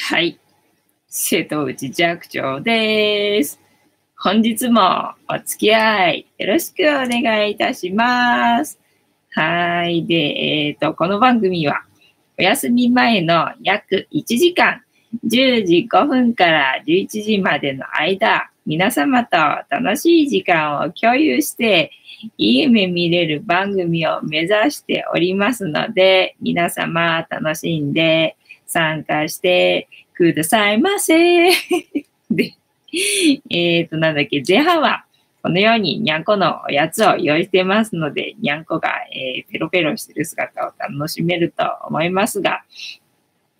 はい。瀬戸内寂聴です。本日もお付き合いよろしくお願いいたします。はい。で、えっ、ー、と、この番組はお休み前の約1時間、10時5分から11時までの間、皆様と楽しい時間を共有して、いい夢見れる番組を目指しておりますので、皆様楽しんで参加してくださいませ。で、えっ、ー、と、なんだっけ、前半はこのようににゃんこのおやつを用意してますので、にゃんこが、えー、ペロペロしてる姿を楽しめると思いますが、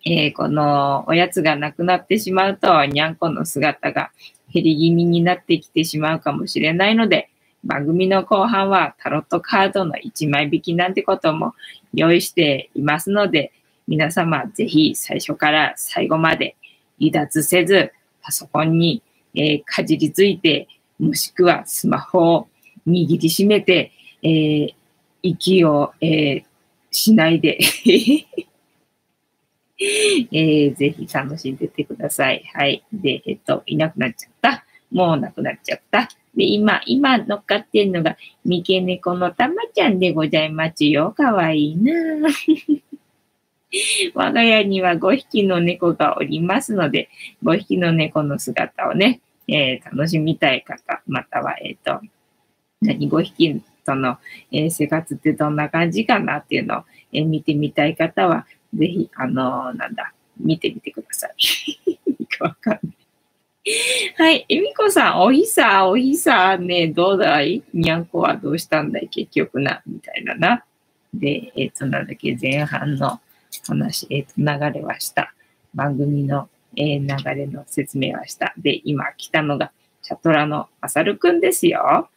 えー、このおやつがなくなってしまうと、にゃんこの姿が減り気味になってきてしまうかもしれないので、番組の後半はタロットカードの1枚引きなんてことも用意していますので、皆様ぜひ最初から最後まで離脱せず、パソコンに、えー、かじりついて、もしくはスマホを握りしめて、えー、息を、えー、しないで えー、ぜひ楽しんでてください。はい。で、えっと、いなくなっちゃった。もうなくなっちゃった。で、今、今乗っかってんのが、三毛猫のたまちゃんでございますよ。かわいいな 我が家には5匹の猫がおりますので、5匹の猫の姿をね、えー、楽しみたい方、または、えっ、ー、と、何、5匹との、えー、生活ってどんな感じかなっていうのを、え見てみたい方は、ぜひ、あのなんだ、見てみてください。わかんない。はい。えみこさん、おひさ、おひさ、ね、どうだい？にゃんこはどうしたんだい？結局な、みたいなな。で、えっ、ー、と、なんだっけ、前半の話、えっ、と、流れはした。番組の、えー、流れの説明はした。で、今来たのが、チャトラのまさるくんですよ。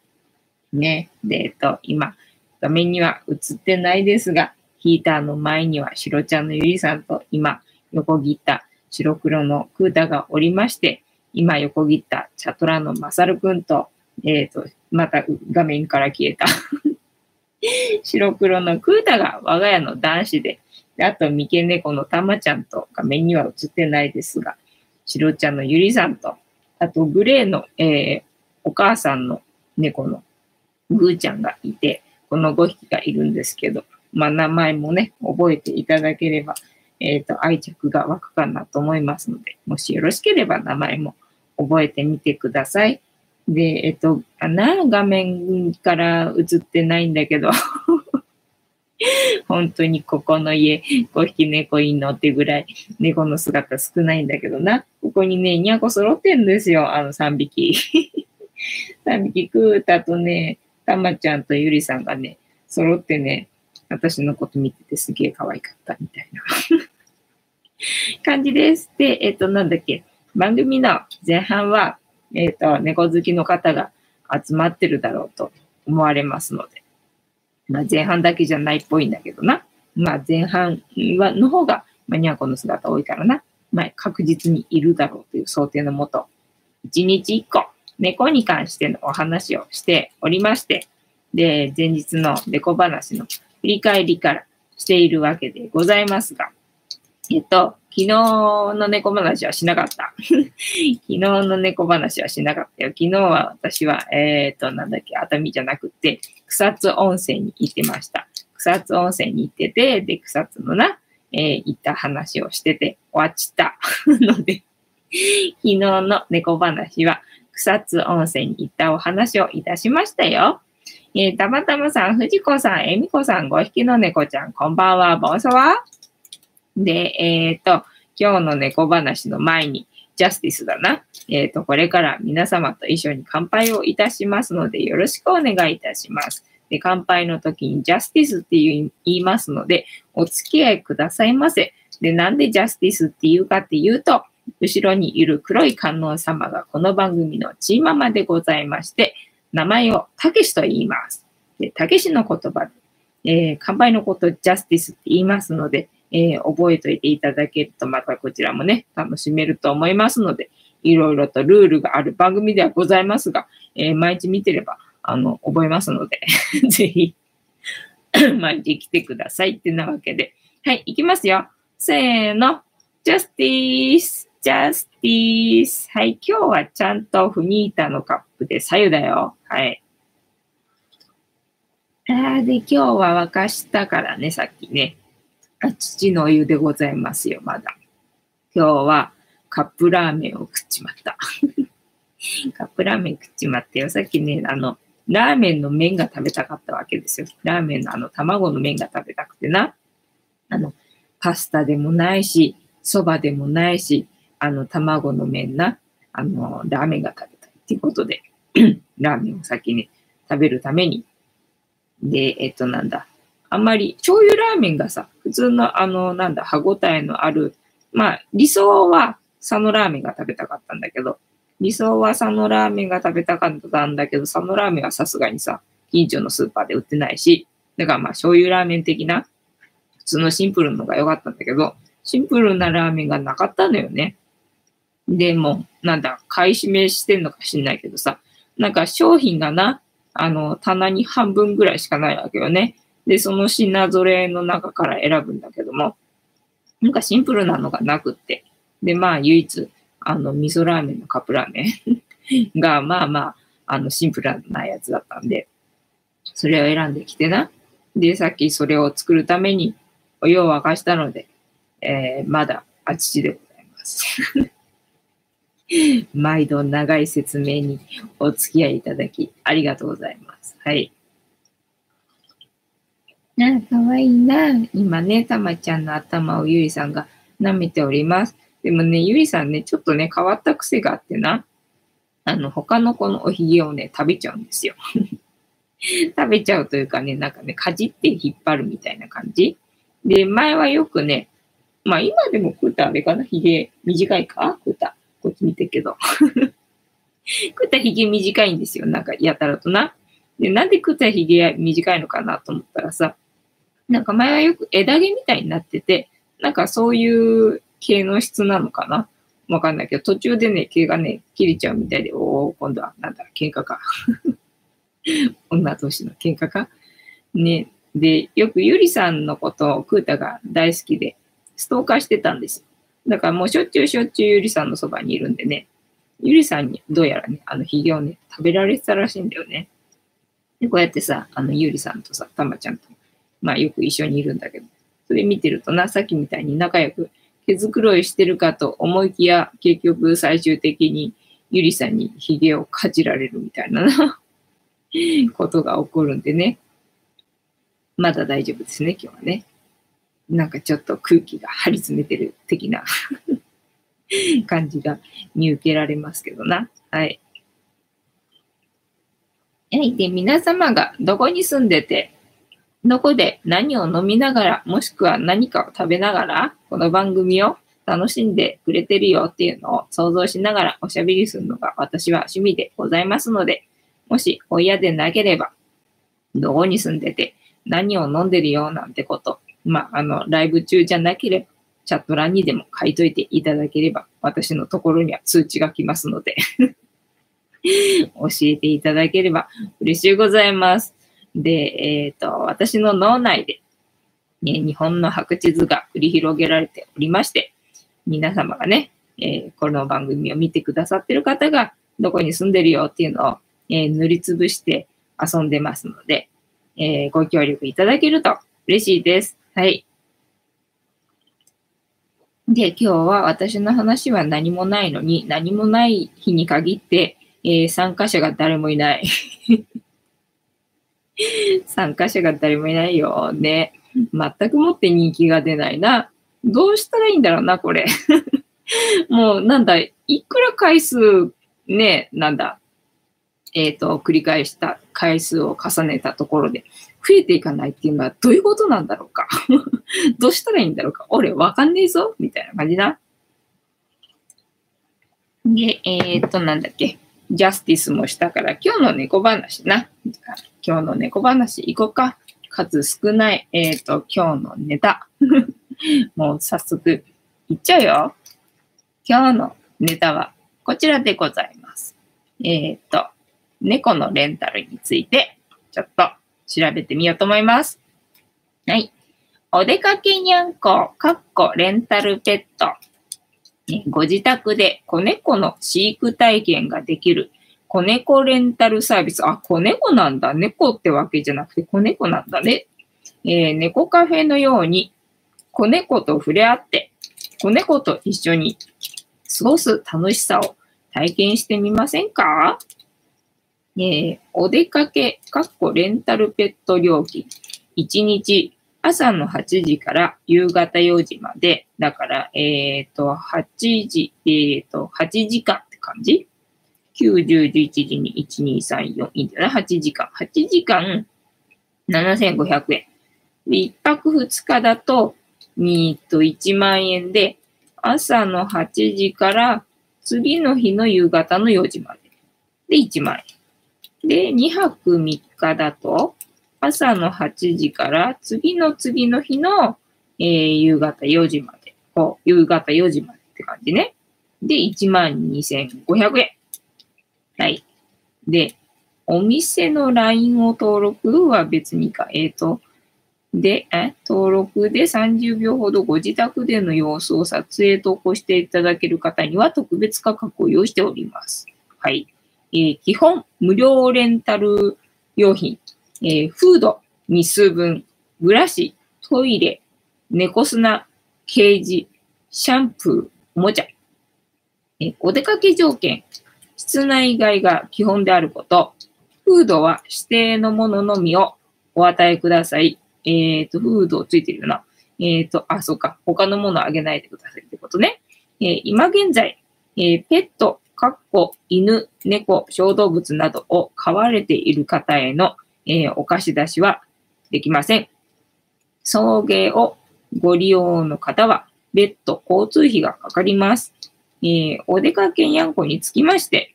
ね。で、えっ、と、今、画面には映ってないですが、ヒーターの前には白ちゃんのゆりさんと今、横切った白黒のクータがおりまして、今横切ったチャトラのまさるくんと、えっ、ー、と、また画面から消えた 白黒のクータが我が家の男子で、であと、三毛猫のたまちゃんと画面には映ってないですが、白ちゃんのゆりさんと、あと、グレーの、えー、お母さんの猫のぐーちゃんがいて、この5匹がいるんですけど、まあ、名前もね、覚えていただければ、えっ、ー、と、愛着が湧くかなと思いますので、もしよろしければ名前も覚えてみてください。で、えっ、ー、と、あな、画面から映ってないんだけど 本当にここの家5匹猫いんのってぐらい猫の姿少ないんだけどな。ここにね、にゃこ揃ってんですよ。あの3匹。3匹、クータとね、たまちゃんとゆりさんがね、揃ってね、私のこと見ててすげえ可愛かったみたいな 感じです。で、えっ、と、なんだっけ、番組の前半は、えっ、と、猫好きの方が集まってるだろうと思われますので、まあ、前半だけじゃないっぽいんだけどな。まあ、前半はの方が、まあ、にゃんこの姿多いからな。まあ、確実にいるだろうという想定のもと、1日1個、猫に関してのお話をしておりまして、で、前日の猫話の振り返りからしているわけでございますが、えっと、昨日の猫話はしなかった。昨日の猫話はしなかったよ。昨日は私は、えっ、と、なんだっけ、熱海じゃなくて、草津温泉に行ってました。草津温泉に行ってて、で、草津のな、えー、行った話をしてて終わっちった ので、昨日の猫話は草津温泉に行ったお話をいたしましたよ。えー、たまたまさん、藤子さん、えみこさん、5匹の猫ちゃん、こんばんは、ボンソワで、えっ、ー、と、今日の猫話の前に、ジャスティスだな。えっ、ー、と、これから皆様と一緒に乾杯をいたしますので、よろしくお願いいたします。で、乾杯の時にジャスティスって言いますので、お付き合いくださいませ。で、なんでジャスティスって言うかっていうと、後ろにいる黒い観音様がこの番組のチーママでございまして、名前をたけしと言います。で、たけしの言葉で、えー、乾杯のことジャスティスって言いますので、えー、覚えておいていただけると、またこちらもね、楽しめると思いますので、いろいろとルールがある番組ではございますが、えー、毎日見てれば、あの、覚えますので ぜひ 毎日来てくださいってなわけで。はい、いきますよ。せーの。ジャスティース、ジャスティース。はい、今日はちゃんとフニータのカップで左右だよ。はい。あで、今日は沸かしたからね、さっきね。父のお湯でございますよ、まだ。今日はカップラーメンを食っちまった。カップラーメン食っちまってよ。さっきね、あの、ラーメンの麺が食べたかったわけですよ。ラーメンのあの卵の麺が食べたくてな。あの、パスタでもないし、そばでもないし、あの、卵の麺な、あの、ラーメンが食べたいっていうことで、ラーメンを先に食べるために、で、えっと、なんだ。あんまり、醤油ラーメンがさ、普通のあの、なんだ、歯ごたえのある、まあ、理想は佐野ラーメンが食べたかったんだけど、理想は佐野ラーメンが食べたかったんだけど、佐野ラーメンはさすがにさ、近所のスーパーで売ってないし、だからまあ醤油ラーメン的な、普通のシンプルのが良かったんだけど、シンプルなラーメンがなかったのよね。でも、なんだ、買い占めしてんのか知んないけどさ、なんか商品がな、あの、棚に半分ぐらいしかないわけよね。で、その品ぞれの中から選ぶんだけども、なんかシンプルなのがなくって。で、まあ、唯一、あの、味噌ラーメンのカップラーメン が、まあまあ、あの、シンプルなやつだったんで、それを選んできてな。で、さっきそれを作るためにお湯を沸かしたので、えー、まだあちちでございます。毎度長い説明にお付き合いいただきありがとうございます。はい。なかわいいな。今ね、たまちゃんの頭をゆりさんが舐めております。でもね、ゆりさんね、ちょっとね、変わった癖があってな。あの、他の子のおひげをね、食べちゃうんですよ。食べちゃうというかね、なんかね、かじって引っ張るみたいな感じ。で、前はよくね、まあ今でも食ったあれかな、ひげ短いか？食った。こっち見てけど。食ったひげ短いんですよ。なんかやたらとな。で、なんで食ったひげ短いのかなと思ったらさ、なんか前はよく枝毛みたいになってて、なんかそういう毛の質なのかな？わかんないけど、途中でね、毛がね、切れちゃうみたいで、おお今度は、なんだ、喧嘩か。女同士の喧嘩か？ね。で、よくゆりさんのことをクータが大好きで、ストーカーしてたんですよ。だからもうしょっちゅうしょっちゅうゆりさんのそばにいるんでね、ゆりさんにどうやらね、あのヒゲをね、食べられてたらしいんだよね。で、こうやってさ、あのゆりさんとさ、たまちゃんと、まあよく一緒にいるんだけど、それ見てるとな、さっきみたいに仲良く毛づくろいしてるかと思いきや、結局最終的にゆりさんにヒゲをかじられるみたいななことが起こるんでね。まだ大丈夫ですね、今日はね。なんかちょっと空気が張り詰めてる的な 感じが見受けられますけどな。はい。はい。で、皆様がどこに住んでて、どこで何を飲みながら、もしくは何かを食べながら、この番組を楽しんでくれてるよっていうのを想像しながらおしゃべりするのが私は趣味でございますので、もしお嫌でなければ、どこに住んでて何を飲んでるよなんてこと、まあ、あの、ライブ中じゃなければ、チャット欄にでも書いといていただければ、私のところには通知が来ますので 教えていただければ嬉しいございます。で、えっ、ー、と、私の脳内で、ね、日本の白地図が繰り広げられておりまして、皆様がね、えー、この番組を見てくださってる方が、どこに住んでるよっていうのを、えー、塗りつぶして遊んでますので、えー、ご協力いただけると嬉しいです。はい。で、今日は私の話は何もないのに、何もない日に限って、え、参加者が誰もいない 参加者が誰もいないよ。ね。全くもって人気が出ないな。どうしたらいいんだろうな、これ。もう、なんだ、いくら回数、ね、なんだ、えっ、ー、と、繰り返した回数を重ねたところで、増えていかないっていうのはどういうことなんだろうか どうしたらいいんだろうか俺、わかんねえぞみたいな感じな。で、えっ、ー、と、なんだっけ。ジャスティスもしたから、今日の猫話な。今日の猫話行こうか。数少ない、えっ、ー、と、今日のネタ。もう早速、いっちゃうよ。今日のネタはこちらでございます。えっ、ー、と、猫のレンタルについて、ちょっと調べてみようと思います。はい。お出かけにゃんこ、かっこレンタルペットご自宅で子猫の飼育体験ができる子猫レンタルサービス。あ、子猫なんだ。猫ってわけじゃなくて子猫なんだね。えー、猫カフェのように子猫と触れ合って、子猫と一緒に過ごす楽しさを体験してみませんか？えー、お出かけ、かっこレンタルペット料金。1日朝の8時から夕方4時まで。だから、えっ、ー、と、8時、えっ、ー、と、8時間って感じ？?9、10、11時に1、2、3、4、いいんだな。8時間。8時間、7500円。で、1泊2日だと、にと1万円で、朝の8時から次の日の夕方の4時まで。で、1万円。で、2泊3日だと、朝の8時から次の次の日の、えー、夕方4時まで。こう、夕方4時までって感じね。で、12,500円。はい。で、お店の LINE を登録は別にか。えっ、ー、と、で、え登録で30秒ほどご自宅での様子を撮影投稿していただける方には特別価格を用意しております。はい。えー、基本、無料レンタル用品、えー、フード、日数分、ブラシ、トイレ、猫砂、ケージ、シャンプー、おもちゃ。えー、お出かけ条件、室内外が基本であること、フードは指定のもののみをお与えください。えっ、ー、と、フードついてるよな。えっ、ー、と、あ、そうか。他のものあげないでくださいってことね。えー、今現在、えペット、かっこ、犬、猫、小動物などを飼われている方への、えお貸し出しはできません。送迎をご利用の方は、別途交通費がかかります。えお出かけにゃんこにつきまして、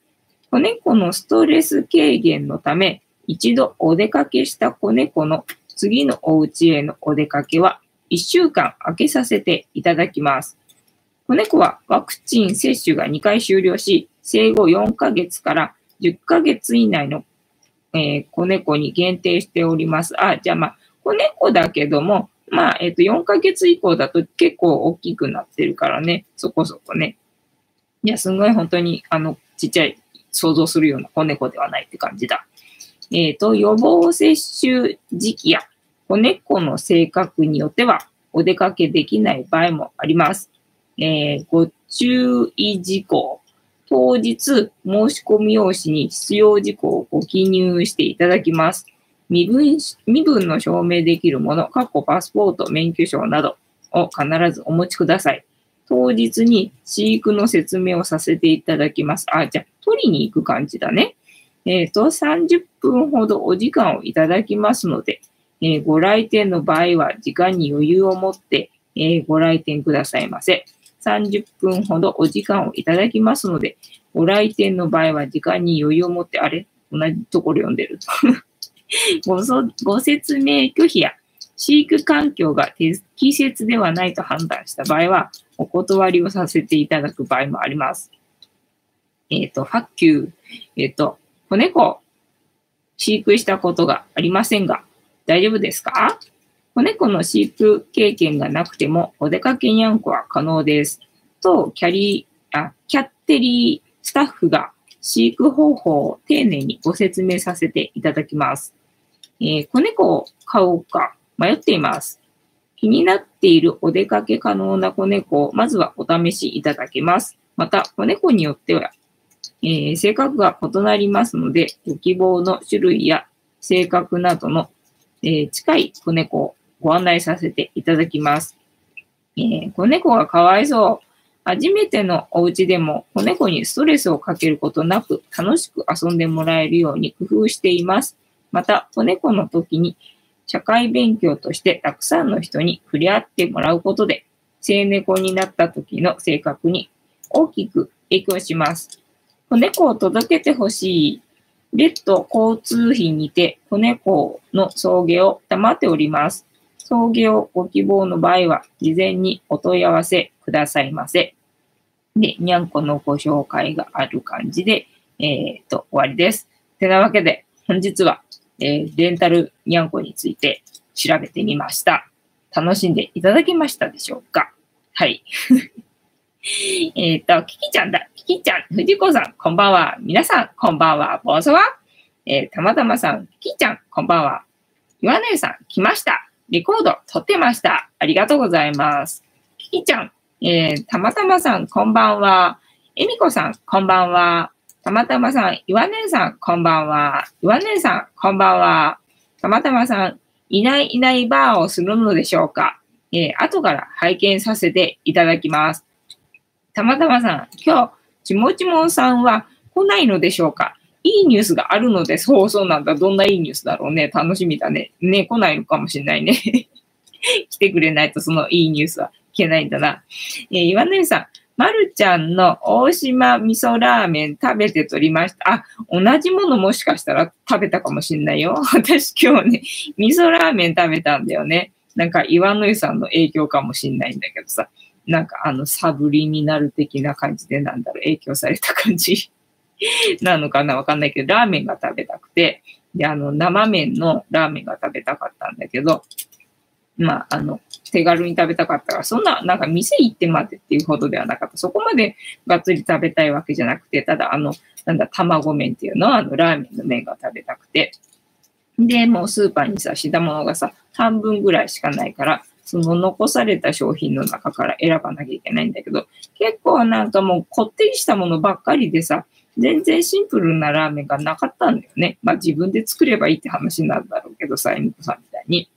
子猫のストレス軽減のため、一度お出かけした子猫の次のお家へのお出かけは1週間空けさせていただきます。子猫はワクチン接種が2回終了し、生後4ヶ月から10ヶ月以内の、えー、子猫に限定しております。あ、じゃあまあ、子猫だけども、まあ、えっ、ー、と、4ヶ月以降だと結構大きくなってるからね、そこそこね。いや、すんごい本当に、あの、ちっちゃい、想像するような子猫ではないって感じだ。えっ、ー、と、予防接種時期や子猫の性格によってはお出かけできない場合もあります。えー、ご注意事項。当日、申し込み用紙に必要事項をご記入していただきます。身分身分の証明できるもの、過去パスポート、免許証などを必ずお持ちください。当日に飼育の説明をさせていただきます。あ、じゃあ、取りに行く感じだね。えっ、ー、と、30分ほどお時間をいただきますので、えー、ご来店の場合は時間に余裕を持って、えー、ご来店くださいませ。30分ほどお時間をいただきますので、ご来店の場合は時間に余裕を持って、あれ？同じところ読んでる ごご説明拒否や飼育環境が適切ではないと判断した場合は、お断りをさせていただく場合もあります。えっ、ー、と、ファッキュー。えっ、ー、と、子猫、飼育したことがありませんが、大丈夫ですか？子猫の飼育経験がなくても、お出かけにゃんこは可能です。と、キャリー、あ、キャッテリースタッフが飼育方法を丁寧にご説明させていただきます。えー、子猫を飼おうか迷っています。気になっているお出かけ可能な子猫をまずはお試しいただけます。また、子猫によってはえー、性格が異なりますので、ご希望の種類や性格などの、えー、近い子猫をご案内させていただきます。えー、子猫がかわいそう。初めてのお家でも子猫にストレスをかけることなく楽しく遊んでもらえるように工夫しています。また、子猫の時に社会勉強としてたくさんの人に触れ合ってもらうことで、生猫になった時の性格に大きく影響します。子猫を届けてほしい。別途交通費にて子猫の送迎を賜っております。送迎をご希望の場合は、事前にお問い合わせくださいませ。で、にゃんこのご紹介がある感じで、えっ、ー、と、終わりです。てなわけで、本日は、えー、レンタルにゃんこについて調べてみました。楽しんでいただけましたでしょうか？はい。えっと、キキちゃんだ。キキちゃん、藤子さん、こんばんは。皆さん、こんばんは。ボスは？えー、たまたまさん、キキちゃん、こんばんは。岩根さん、来ました。レコード、撮ってました。ありがとうございます。キキちゃん、えー、たまたまさん、こんばんは。えみこさん、こんばんは。たまたまさん、岩根さん、こんばんは。岩根さん、こんばんは。たまたまさん、いないいないバーをするのでしょうかえー、後から拝見させていただきます。たまたまさん、今日、ちもちもんさんは来ないのでしょうかいいニュースがあるので、そうそうなんだ。どんないいニュースだろうね。楽しみだね。ね、来ないのかもしれないね。来てくれないとそのいいニュースは聞けないんだな。えー、岩根さん、まるちゃんの大島味噌ラーメン食べてとりました。あ、同じものもしかしたら食べたかもしんないよ。私今日ね、味噌ラーメン食べたんだよね。なんか岩の湯さんの影響かもしんないんだけどさ。なんかあの、サブリになる的な感じでなんだろう、影響された感じ なのかなわかんないけど、ラーメンが食べたくて、で、あの、生麺のラーメンが食べたかったんだけど、まあ、あの、手軽に食べたかったから、そんな、なんか店行ってまでっていうほどではなかった。そこまでがっつり食べたいわけじゃなくて、ただ、あの、なんだ、卵麺っていうのは、あの、ラーメンの麺が食べたくて。で、もうスーパーにさ、品物がさ、半分ぐらいしかないから、その残された商品の中から選ばなきゃいけないんだけど、結構なんかもうこってりしたものばっかりでさ、全然シンプルなラーメンがなかったんだよね。まあ自分で作ればいいって話なんだろうけどさ、エミコさんみたいに。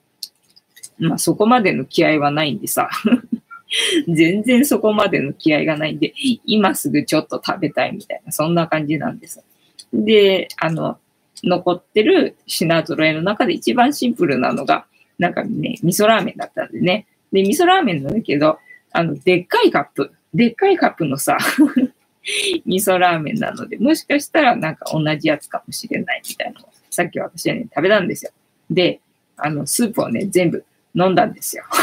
まあそこまでの気合はないんでさ。全然そこまでの気合がないんで、今すぐちょっと食べたいみたいな、そんな感じなんです。で、あの、残ってる品揃えの中で一番シンプルなのが、なんかね、味噌ラーメンだったんでね。で、味噌ラーメンなんだけど、あの、でっかいカップ、でっかいカップのさ、味噌ラーメンなので、もしかしたらなんか同じやつかもしれないみたいなのを、さっき私はね、食べたんですよ。で、あの、スープをね、全部飲んだんですよ。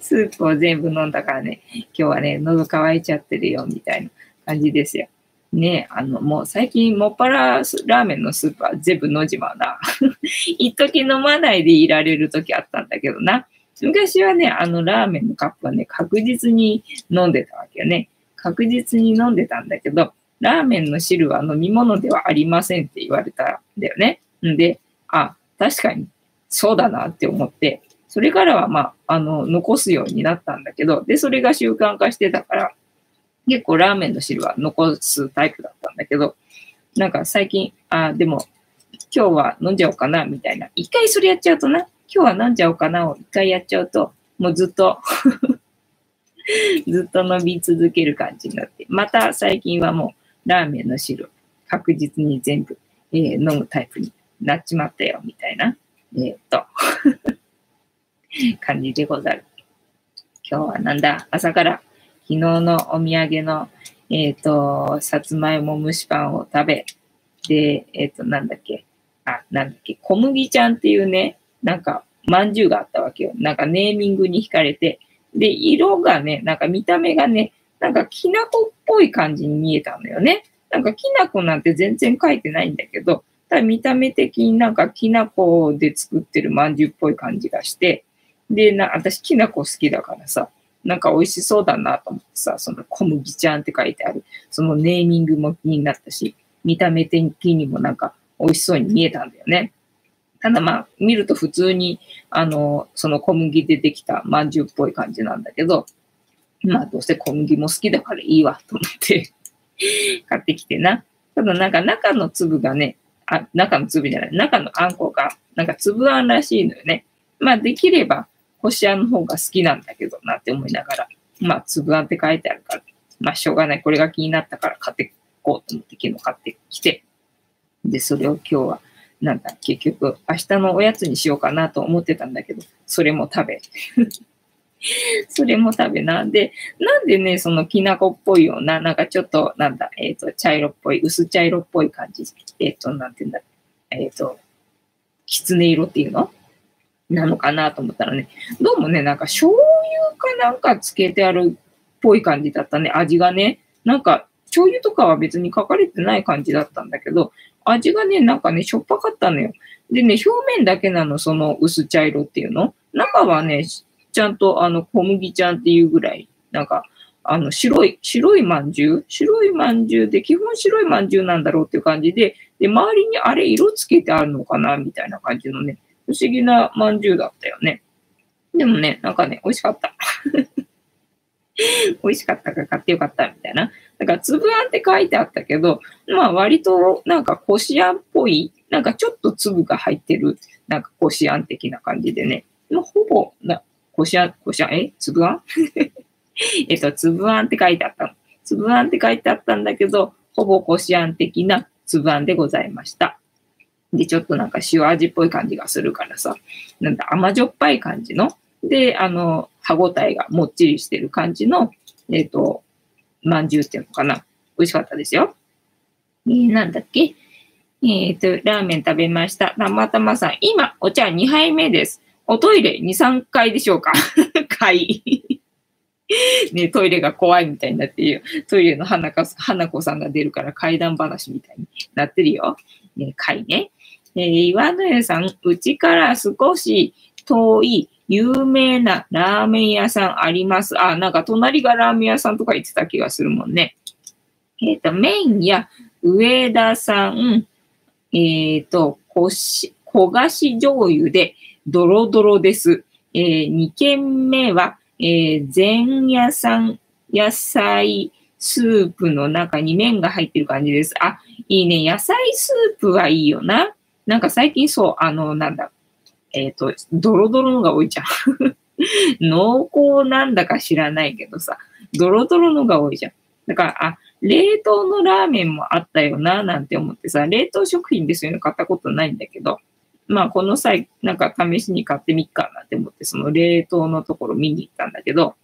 スープを全部飲んだからね、今日はね、喉乾いちゃってるよ、みたいな感じですよ。ねあの、もう最近、もっぱらラーメンのスープは全部飲んじまうな。一時飲まないでいられる時あったんだけどな。昔はね、あのラーメンのカップはね、確実に飲んでたわけよね。確実に飲んでたんだけど、ラーメンの汁は飲み物ではありませんって言われたんだよね。んで、あ、確かにそうだなって思って、それからはまあ、あの、残すようになったんだけど、で、それが習慣化してたから、結構ラーメンの汁は残すタイプだったんだけど、なんか最近、あ、でも、今日は飲んじゃおうかな、みたいな。一回それやっちゃうとな、今日は飲んじゃおうかなを一回やっちゃうと、もうずっと ずっと飲み続ける感じになって、また最近はもうラーメンの汁、確実に全部、えー、飲むタイプになっちまったよ、みたいな、え、っと 感じでござる。今日はなんだ、朝から昨日のお土産の、えっ、と、さつまいも蒸しパンを食べ、で、えっ、と、なんだっけ、あ、なんだっけ、小麦ちゃんっていうね、なんか、まんじゅうがあったわけよ。なんかネーミングに惹かれて、で、色がね、なんか見た目がね、なんかきなこっぽい感じに見えたのよね。なんかきなこなんて全然書いてないんだけど、ただ見た目的になんかきなこで作ってるまんじゅうっぽい感じがして、で、な、私きなこ好きだからさ、なんか美味しそうだなと思ってさ、その小麦ちゃんって書いてある、そのネーミングも気になったし、見た目的にもなんか美味しそうに見えたんだよね。ただまあ、見ると普通に、あの、その小麦でできた饅頭っぽい感じなんだけど、まあどうせ小麦も好きだからいいわと思って 買ってきてな。ただなんか中の粒がね、あ、中の粒じゃない、中のあんこが、なんか粒あんらしいのよね。まあできれば、こしあんの方が好きなんだけどなって思いながら、まあ粒あんって書いてあるから、まあしょうがない。これが気になったから買っていこうと思って昨日買ってきて、で、それを今日はなんだ、結局、明日のおやつにしようかなと思ってたんだけど、それも食べ。それも食べなん。で、なんでね、そのきなこっぽいような、なんかちょっと、なんだ、えっ、ー、と、茶色っぽい、薄茶色っぽい感じ。えっ、ー、と、なんて言うんだ、えっ、ー、と、きつね色っていうの？なのかなと思ったらね、どうもね、なんか醤油かなんかつけてあるっぽい感じだったね、味がね。なんか、醤油とかは別に書かれてない感じだったんだけど、味がね、なんかね、しょっぱかったのよ。でね、表面だけなの、その薄茶色っていうの。中はね、ちゃんとあの小麦ちゃんっていうぐらいなんか、あの、白い、白いまんじゅう？白いまんじゅうで、基本白いまんじゅうなんだろうっていう感じで、で、周りにあれ色つけてあるのかなみたいな感じのね、不思議なまんじゅうだったよね。でもね、なんかね、美味しかった。美味しかったから買ってよかったみたいな。だから、粒あんって書いてあったけど、まあ割となんかこしあんっぽい、なんかちょっと粒が入ってる、なんかこしあん的な感じでね。まあ、ほぼ、な、こしあん、こしあん、え？粒あん？えっと、粒あんって書いてあったの。粒あんって書いてあったんだけど、ほぼこしあん的な粒あんでございました。で、ちょっとなんか塩味っぽい感じがするからさ、なんだ甘じょっぱい感じの、で、あの、歯ごたえがもっちりしてる感じの、えっ、と、まんじゅうっていうのかな。美味しかったですよ。えー、なんだっけ？えっ、ー、と、ラーメン食べました。たまたまさん、今、お茶2杯目です。おトイレ2、3回でしょうか？回。ね、トイレが怖いみたいになってるよ。トイレの花か花子さんが出るから怪談話みたいになってるよ。ね、回ね。えー、岩野屋さん、うちから少し遠い有名なラーメン屋さんあります。あ、なんか隣がラーメン屋さんとか言ってた気がするもんね。えっ、ー、と、麺や上田さん、えっ、ー、と、こし、焦がし醤油でドロドロです。えー、2軒目は、えー、前夜さん野菜スープの中に麺が入ってる感じです。あ、いいね。野菜スープはいいよな。なんか最近そう、あの、なんだ、えっ、ー、と、ドロドロのが多いじゃん。濃厚なんだか知らないけどさ、ドロドロのが多いじゃん。だから、あ、冷凍のラーメンもあったよな、なんて思ってさ、冷凍食品でそういうの買ったことないんだけど、まあ、この際、なんか試しに買ってみっかなって思って、その冷凍のところ見に行ったんだけど、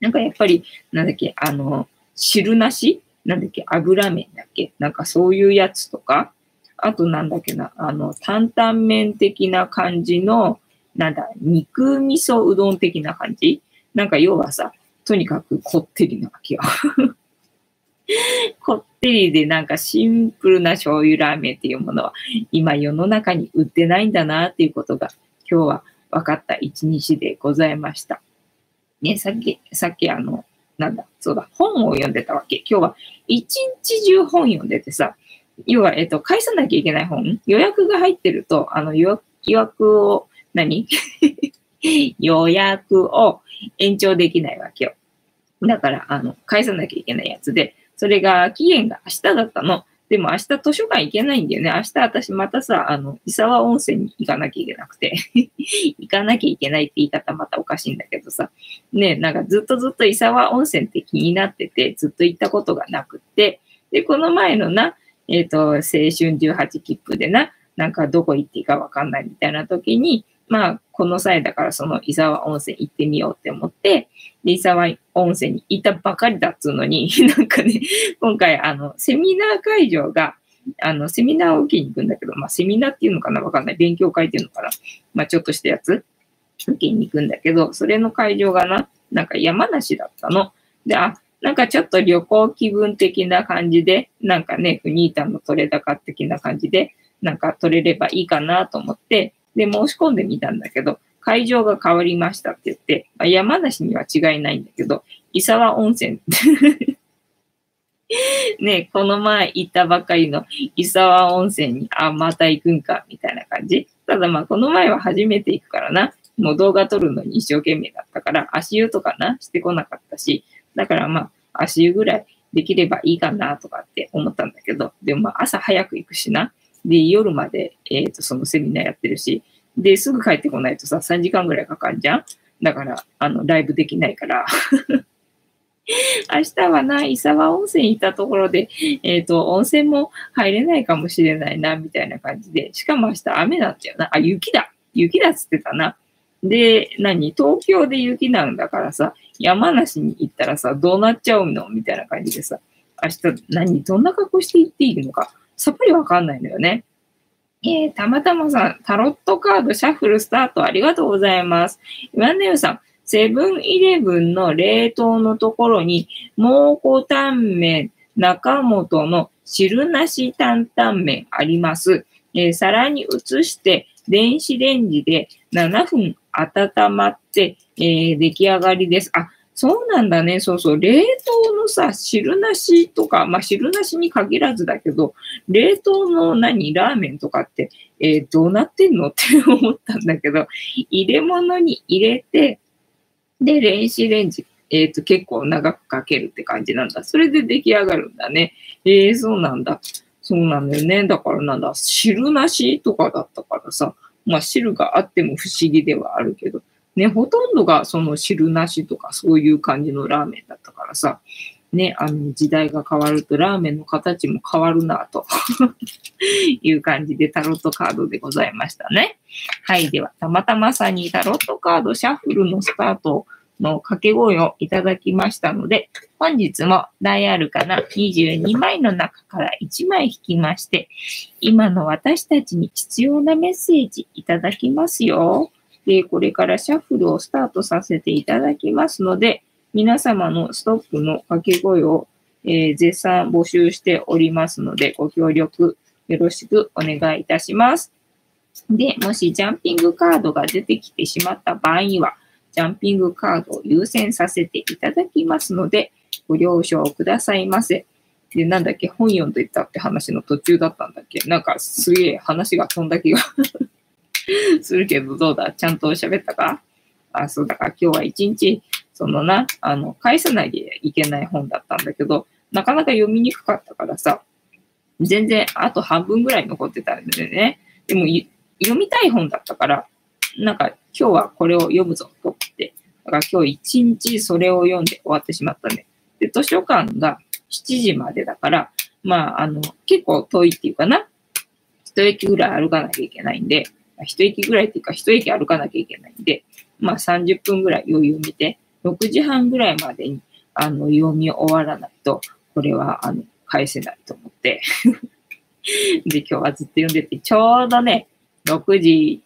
なんかやっぱり、なんだっけ、あの、汁なし？なんだっけ、油麺だっけ？なんかそういうやつとか、あとなんだっけな、あの、担々麺的な感じの、なんだ、肉味噌うどん的な感じ？なんか要はさ、とにかくこってりなわけよ。こってりでなんかシンプルな醤油ラーメンっていうものは今世の中に売ってないんだなっていうことが今日は分かった一日でございました。ね、さっき、さっきあの、なんだ、そうだ、本を読んでたわけ。今日は一日中本読んでてさ、要は、えっと、返さなきゃいけない本、予約が入ってると、あの、予約を何、予約を延長できないわけよ。だから、あの、返さなきゃいけないやつで、それが期限が明日だったの。でも明日図書館行けないんだよね。明日私またさ、あの、伊沢温泉に行かなきゃいけなくて 行かなきゃいけないって言い方またおかしいんだけどさ。ね、なんかずっとずっと伊沢温泉って気になってて、ずっと行ったことがなくって。で、この前のな、えっ、ー、と、青春18切符でな、なんかどこ行っていいかわかんないみたいな時に、まあ、この際だからその伊沢温泉行ってみようって思って、で、伊沢温泉に行ったばかりだっつうのに、なんかね、今回あの、セミナー会場が、あの、セミナーを受けに行くんだけど、まあ、セミナーっていうのかなわかんない。勉強会っていうのかなまあ、ちょっとしたやつ受けに行くんだけど、それの会場がな、なんか山梨だったの。で、あ、なんかちょっと旅行気分的な感じで、なんかね、フニータの取れ高的な感じで、なんか取れればいいかなと思って、で、申し込んでみたんだけど、会場が変わりましたって言って、まあ、山梨には違いないんだけど、伊沢温泉 ね、この前行ったばかりの伊沢温泉に、あ、また行くんか、みたいな感じ。ただまあ、この前は初めて行くからな。もう動画撮るのに一生懸命だったから、足湯とかな、してこなかったし、だからまあ、足湯ぐらいできればいいかなとかって思ったんだけど、でもまあ朝早く行くしな。で、夜まで、えっ、ー、と、そのセミナーやってるし、で、すぐ帰ってこないとさ、3時間ぐらいかかんじゃん？だから、あの、ライブできないから明日はな、伊沢温泉行ったところで、えっ、ー、と、温泉も入れないかもしれないな、みたいな感じで。しかも明日雨なんだよな。あ、雪だ雪だっつってたな。で、何？東京で雪なんだからさ、山梨に行ったらさ、どうなっちゃうの？みたいな感じでさ、明日何、どんな格好して行っていいのか、さっぱりわかんないんだよね。えー、たまたまさん、タロットカードシャッフルスタートありがとうございます。岩根さん、セブンイレブンの冷凍のところに、蒙古タンメン、中本の汁なし担々麺あります。えー、皿に移して、電子レンジで7分温まって、えー、出来上がりです。あ、そうなんだね。そうそう。冷凍のさ、汁なしとか、まあ汁なしに限らずだけど、冷凍の何、ラーメンとかって、えー、どうなってんの？って思ったんだけど、入れ物に入れて、で、電子レンジ、えっ、ー、と、結構長くかけるって感じなんだ。それで出来上がるんだね。ええー、そうなんだ。そうなんだよね。だからなんだ、汁なしとかだったからさ、まあ汁があっても不思議ではあるけど、ね、ほとんどがその汁なしとかそういう感じのラーメンだったからさ、ね、あの時代が変わるとラーメンの形も変わるなと いう感じでタロットカードでございましたね。はい。では、たまたまさんにタロットカードシャッフルのスタートの掛け声をいただきましたので、本日も大アルカナ22枚の中から1枚引きまして、今の私たちに必要なメッセージいただきますよ。で、これからシャッフルをスタートさせていただきますので、皆様のストップの掛け声を、えー、絶賛募集しておりますので、ご協力よろしくお願いいたします。で、もしジャンピングカードが出てきてしまった場合には、ジャンピングカードを優先させていただきますので、ご了承くださいませ。で、なんだっけ、本読んでいったって話の途中だったんだっけなんかすげえ話が飛んだ気が するけど、どうだ？ちゃんと喋ったか？あ、そうだから今日は一日、そのな、あの、返さないでいけない本だったんだけど、なかなか読みにくかったからさ、全然あと半分ぐらい残ってたんでね。でも読みたい本だったから、なんか今日はこれを読むぞと思って、だから今日一日それを読んで終わってしまったね。で、図書館が7時までだから、まあ、あの、結構遠いっていうかな。一駅ぐらい歩かなきゃいけないんで、一駅ぐらいっていうか、一駅歩かなきゃいけないんで、まあ30分ぐらい余裕見て、6時半ぐらいまでに、あの、読み終わらないと、これは、あの、返せないと思って で、今日はずっと読んでて、ちょうどね、6時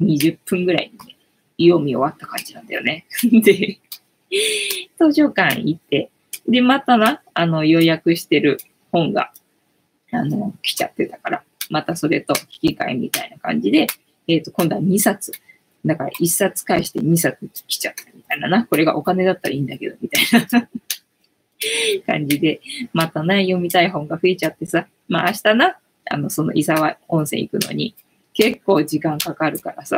20分ぐらいにね、読み終わった感じなんだよね。で、図書館行って、で、またな、あの、予約してる本が、あの、来ちゃってたから、またそれと引き換えみたいな感じで、えっ、ー、と、今度は2冊。だから1冊返して2冊来ちゃったみたいなな。これがお金だったらいいんだけど、みたいな。感じで、またね、読みたい本が増えちゃってさ、まあ明日な、あの、その伊沢温泉行くのに結構時間かかるからさ、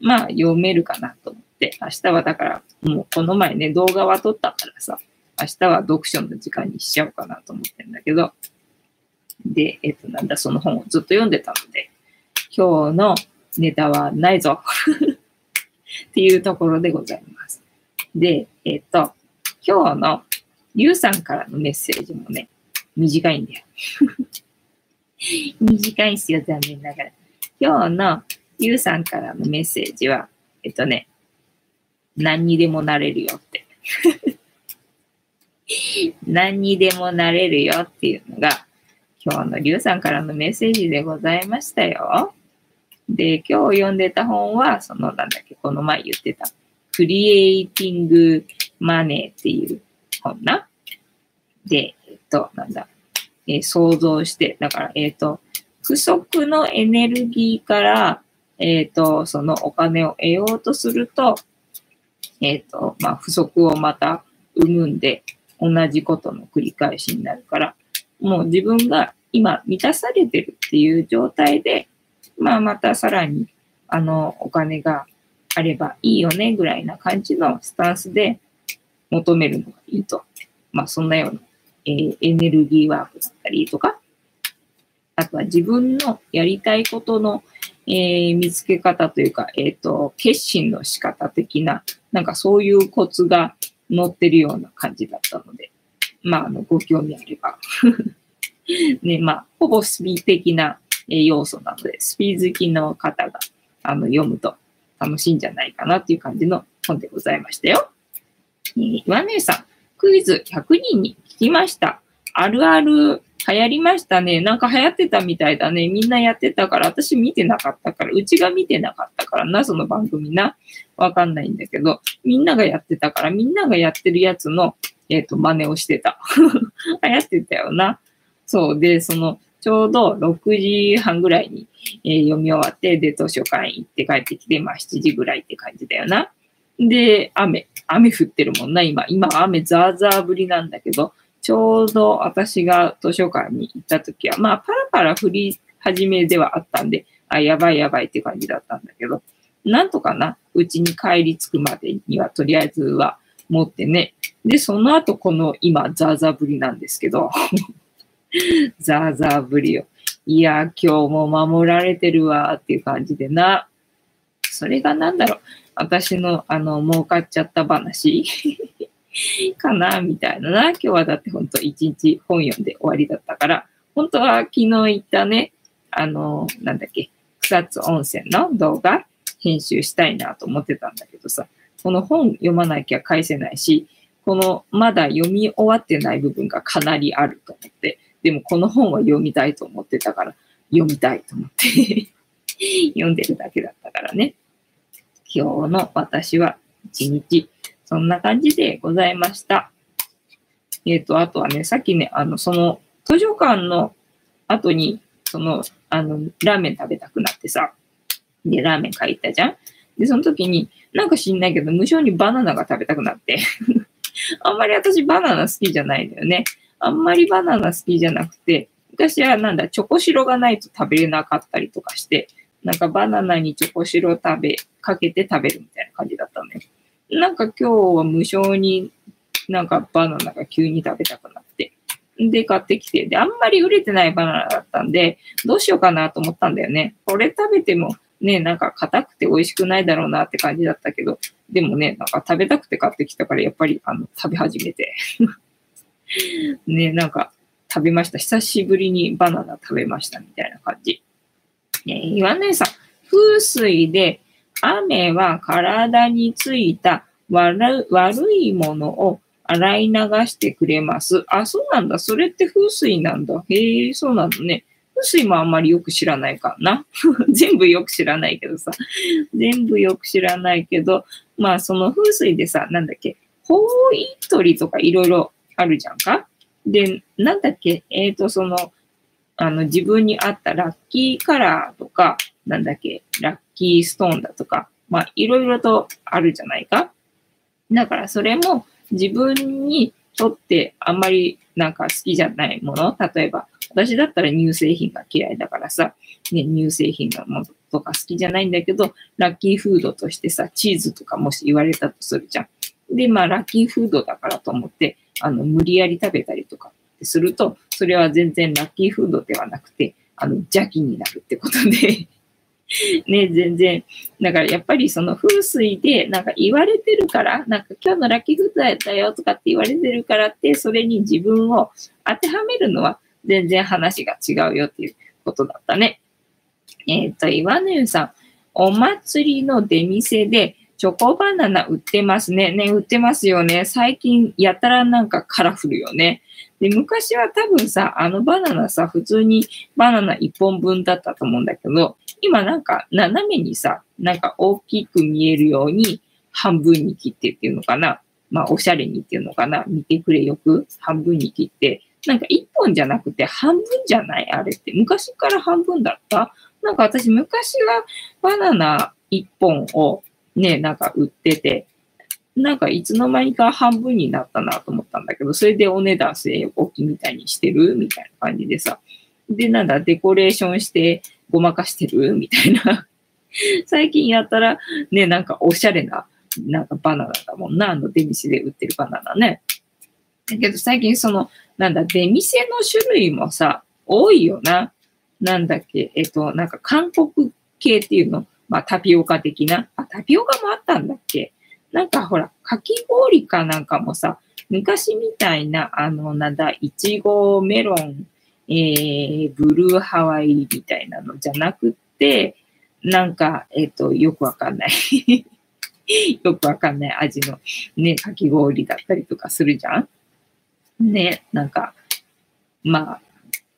まあ読めるかなと思って、明日はだから、もうこの前ね、動画は撮ったからさ、明日は読書の時間にしちゃおうかなと思ってんだけど、で、えっと、なんだ、その本をずっと読んでたので、今日のネタはないぞっていうところでございます。で、えっと、今日のゆうさんからのメッセージもね、短いんだよ。短いんすよ、残念ながら。今日のゆうさんからのメッセージは、えっとね、何にでもなれるよって 何にでもなれるよっていうのが、今日のりゅうさんからのメッセージでございましたよ。で、今日読んでた本は、その、なんだっけ、この前言ってた、クリエイティングマネーっていう本な。で、えっと、なんだ、えー、想像して、だから、えっ、と、不足のエネルギーから、えっ、と、そのお金を得ようとすると、えっ、と、まあ、不足をまた生むんで、同じことの繰り返しになるから、もう自分が今満たされてるっていう状態で、まあまたさらにあのお金があればいいよねぐらいな感じのスタンスで求めるのがいいと。まあそんなような、えー、エネルギーワークだったりとか、あとは自分のやりたいことの、えー、見つけ方というか、えっ、ー、と、決心の仕方的な、なんかそういうコツが載ってるような感じだったので、まあ、あの、ご興味あれば ね、まあ、ほぼスピー的な要素なので、スピー好きの方があの読むと楽しいんじゃないかなっていう感じの本でございましたよ。えー、岩姉さん、クイズ100人に聞きました。あるある流行りましたね。なんか流行ってたみたいだね。みんなやってたから、私見てなかったから、うちが見てなかったからな、その番組な。わかんないんだけど、みんながやってたから、みんながやってるやつのえっ、ー、と、真似をしてた。流行ってたよな。そう。で、その、ちょうど6時半ぐらいに、えー、読み終わって、で、図書館行って帰ってきて、まあ7時ぐらいって感じだよな。で、雨、雨降ってるもんな、今。今雨ザーザー降りなんだけど、ちょうど私が図書館に行った時は、まあ、パラパラ降り始めではあったんで、あ、やばいやばいって感じだったんだけど、なんとかな、うちに帰り着くまでには、とりあえずは持ってね。で、その後、この今、ザーザー降りなんですけど、ザーザー降りよ。いや、今日も守られてるわっていう感じでな。それがなんだろう。私の、あの、儲かっちゃった話かなみたいなな。今日はだって本当一日本読んで終わりだったから、本当は昨日言ったね、あの、なんだっけ、草津温泉の動画編集したいなと思ってたんだけどさ、この本読まなきゃ返せないし、このまだ読み終わってない部分がかなりあると思って、でもこの本は読みたいと思ってたから、読みたいと思って 読んでるだけだったからね。今日の私は一日、そんな感じでございました。えっ、ー、と、あとはね、さっきね、あの、その、図書館の後に、その、あの、ラーメン食べたくなってさ、で、ラーメン買いたじゃんで、その時に、なんか知んないけど、無性にバナナが食べたくなって あんまり私バナナ好きじゃないんだよね。あんまりバナナ好きじゃなくて、昔はなんだ、チョコシロがないと食べれなかったりとかして、なんかバナナにチョコシロ食べ、かけて食べるみたいな感じだったんだよ。なんか今日は無性になんかバナナが急に食べたくなって。で、買ってきて。で、あんまり売れてないバナナだったんで、どうしようかなと思ったんだよね。これ食べてもね、なんか硬くて美味しくないだろうなって感じだったけど、でもね、なんか食べたくて買ってきたから、やっぱりあの食べ始めて。ね、なんか食べました。久しぶりにバナナ食べましたみたいな感じ。ね、岩根さん、風水で雨は体についた悪いものを洗い流してくれます。あ、そうなんだ。それって風水なんだ。へえ、そうなのね。風水もあんまりよく知らないかな。全部よく知らないけどさ。全部よく知らないけど、まあその風水でさ、なんだっけ、方位取りとかいろいろあるじゃんか。で、なんだっけ、えっ、ー、と、その、あの、自分に合ったラッキーカラーとか、なんだっけ、ラッキーストーンだとか、まあ、いろいろとあるじゃないか。だから、それも自分にとってあんまりなんか好きじゃないもの、例えば、私だったら乳製品が嫌いだからさ、ね、乳製品のものとか好きじゃないんだけど、ラッキーフードとしてさ、チーズとかもし言われたとするじゃん。で、まあ、ラッキーフードだからと思って、あの、無理やり食べたりとかすると、それは全然ラッキーフードではなくて、あの、邪気になるってことで ね、全然、だからやっぱりその風水でなんか言われてるから、なんか今日のラッキーフードだよとかって言われてるからって、それに自分を当てはめるのは全然話が違うよっていうことだったね。えっ、ー、と、岩根さん、お祭りの出店でチョコバナナ売ってますね。ね、売ってますよね。最近やたらなんかカラフルよね。で、昔は多分さ、あのバナナさ、普通にバナナ1本分だったと思うんだけど、今なんか斜めにさ、なんか大きく見えるように半分に切ってっていうのかな。まあ、おしゃれにっていうのかな。見てくれよく半分に切って。なんか1本じゃなくて半分じゃない？あれって。昔から半分だった？なんか私昔はバナナ1本をね、なんか売ってて、なんかいつの間にか半分になったなと思ったんだけど、それでお値段据え置きみたいにしてるみたいな感じでさ。で、なんだ、デコレーションしてごまかしてるみたいな。最近やったら、ね、なんかおしゃれな、なんかバナナだもんな、あの出店で売ってるバナナね。だけど最近その、なんだ、出店の種類もさ、多いよな。なんだっけ、えっと、なんか韓国系っていうのまあ、タピオカ的な。あ、タピオカもあったんだっけなんかほら、かき氷かなんかもさ、昔みたいな、あの、なんだ、いちご、メロン、えー、ブルーハワイみたいなのじゃなくって、なんか、えっ、ー、と、よくわかんない よくわかんない味のね、かき氷だったりとかするじゃんね、なんか、まあ、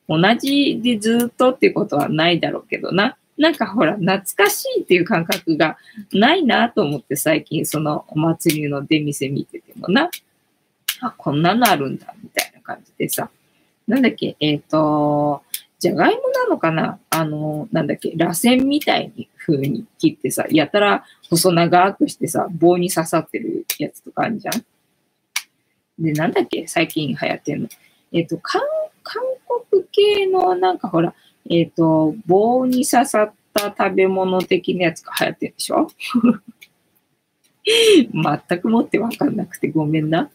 同じでずっとってことはないだろうけどな。なんかほら、懐かしいっていう感覚がないなと思って最近そのお祭りの出店見ててもな、あ、こんなのあるんだ、みたいな感じでさ。なんだっけ、えっ、ー、と、じゃがいもなのかな？あの、なんだっけ、螺旋みたいに風に切ってさ、やたら細長くしてさ、棒に刺さってるやつとかあるじゃん？で、なんだっけ最近流行ってんの？えっ、と、韓、韓国系のなんかほら、えっ、と、棒に刺さった食べ物的なやつが流行ってるでしょ？全くもってわかんなくてごめんな。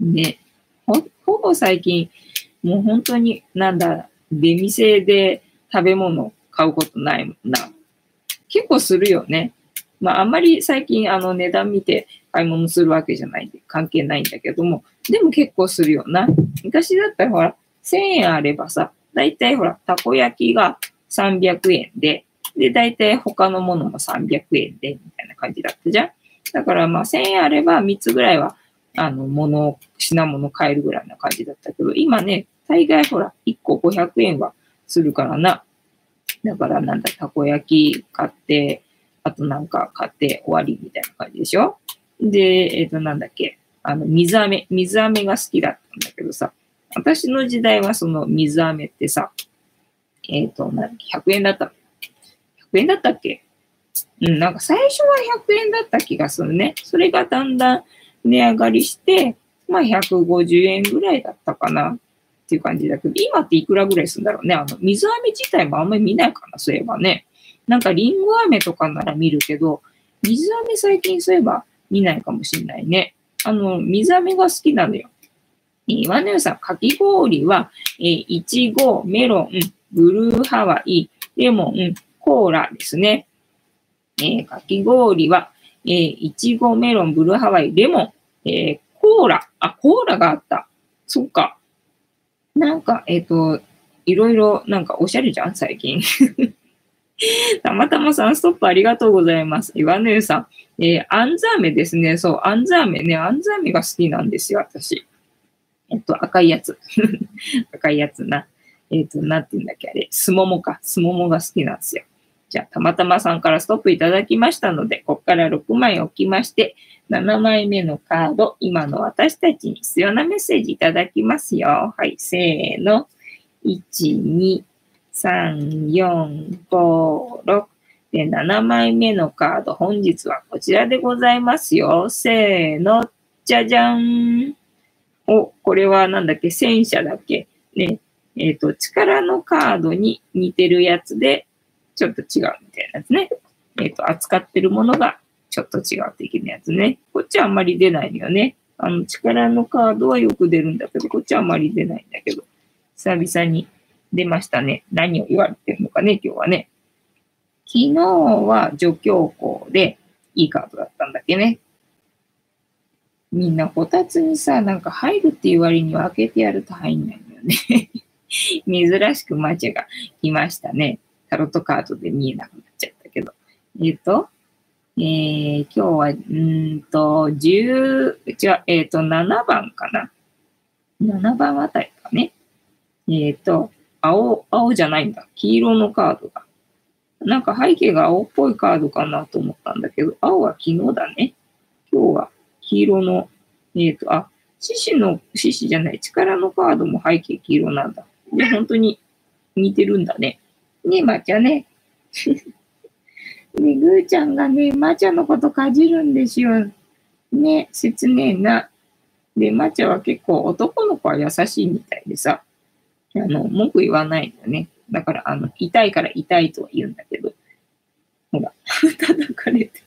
ね。ほ、ほぼ最近、もう本当に、なんだ、出店で食べ物買うことないもんな。結構するよね。まあ、あんまり最近、あの、値段見て買い物するわけじゃないんで、関係ないんだけども、でも結構するよな。昔だったらほら、1000円あればさ、だいたいほら、たこ焼きが300円で、で、だいたい他のものも300円で、みたいな感じだったじゃん。だからまあ1000円あれば3つぐらいは、あの、物、品物買えるぐらいな感じだったけど、今ね、大概ほら、1個500円はするからな。だからなんだ、たこ焼き買って、あとなんか買って終わりみたいな感じでしょ？で、えっ、ー、となんだっけ、あの、水飴、水飴が好きだったんだけどさ、私の時代はその水飴ってさ、えっ、ー、と、なんだっけ、100円だった。100円だったっけ？うん、なんか最初は100円だった気がするね。それがだんだん値上がりして、まあ150円ぐらいだったかなっていう感じだけど、今っていくらぐらいするんだろうね？あの、水飴自体もあんまり見ないかな、そういえばね。なんかリンゴ飴とかなら見るけど、水飴最近そういえば見ないかもしんないね。あの、水飴が好きなのよ。岩根さん、かき氷は、えー、いちご、メロン、ブルーハワイ、レモン、コーラですね。えー、かき氷は、えー、いちご、メロン、ブルーハワイ、レモン、えー、コーラ。あ、コーラがあった。そっか。なんか、えっ、ー、と、いろいろ、なんかおしゃれじゃん、最近。たまたまさん、ストップありがとうございます。岩根さん。えー、アンザーメですね。そう、アンザーメね。アンザーメが好きなんですよ、私。えっと、赤いやつ。赤いやつな。えっと、なんて言うんだっけ、あれ。すももか。すももが好きなんですよ。じゃあ、たまたまさんからストップいただきましたので、ここから6枚置きまして、7枚目のカード、今の私たちに必要なメッセージいただきますよ。はい、せーの。1、2、3、4、5、6。で、7枚目のカード、本日はこちらでございますよ。せーの。じゃじゃん。お、これはなんだっけ？戦車だっけ？ね。えっ、ー、と、力のカードに似てるやつで、ちょっと違うみたいなやつね。えっ、ー、と、扱ってるものがちょっと違う的なやつね。こっちはあんまり出ないのよね。あの、力のカードはよく出るんだけど、こっちはあんまり出ないんだけど、久々に出ましたね。何を言われてるのかね、今日はね。昨日は助教校でいいカードだったんだっけね。みんなこたつにさ、なんか入るっていう割には開けてやると入んないのよね。珍しくマチャが来ましたね。タロットカードで見えなくなっちゃったけど。えっ、ー、と、えー、今日は、うんと、10、違う、えっ、ー、と、7番かな。7番あたりかね。えっ、ー、と、青、青じゃないんだ。黄色のカードが。なんか背景が青っぽいカードかなと思ったんだけど、青は昨日だね。今日は黄色の、えっ、ー、と、あ、獅子の、獅子じゃない、力のカードも背景黄色なんだ。で、本当に似てるんだね。ねえ、まちゃね。ね、ぐーちゃんがね、まちゃのことかじるんですよ。ね、切ねえな。で、まちゃは結構男の子は優しいみたいでさ、あの、文句言わないんだね。だから、あの、痛いから痛いとは言うんだけど、ほら、叩かれて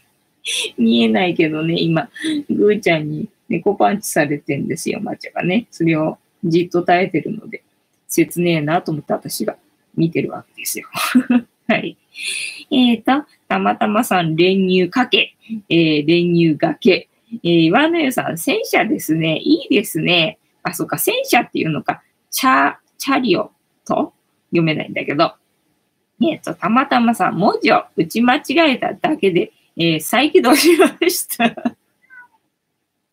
見えないけどね、今、ぐーちゃんに猫パンチされてんですよ、まちゃがね。それをじっと耐えてるので、切ねえなと思って私が見てるわけですよ。はい。えっ、ー、と、たまたまさん、練乳かけ、えー、練乳がけ。えー、岩野湯さん、戦車ですね。いいですね。あ、そうか、戦車っていうのか。チャ、チャリオと？読めないんだけど。えっ、ー、と、たまたまさん、文字を打ち間違えただけで、えー、再起動しました。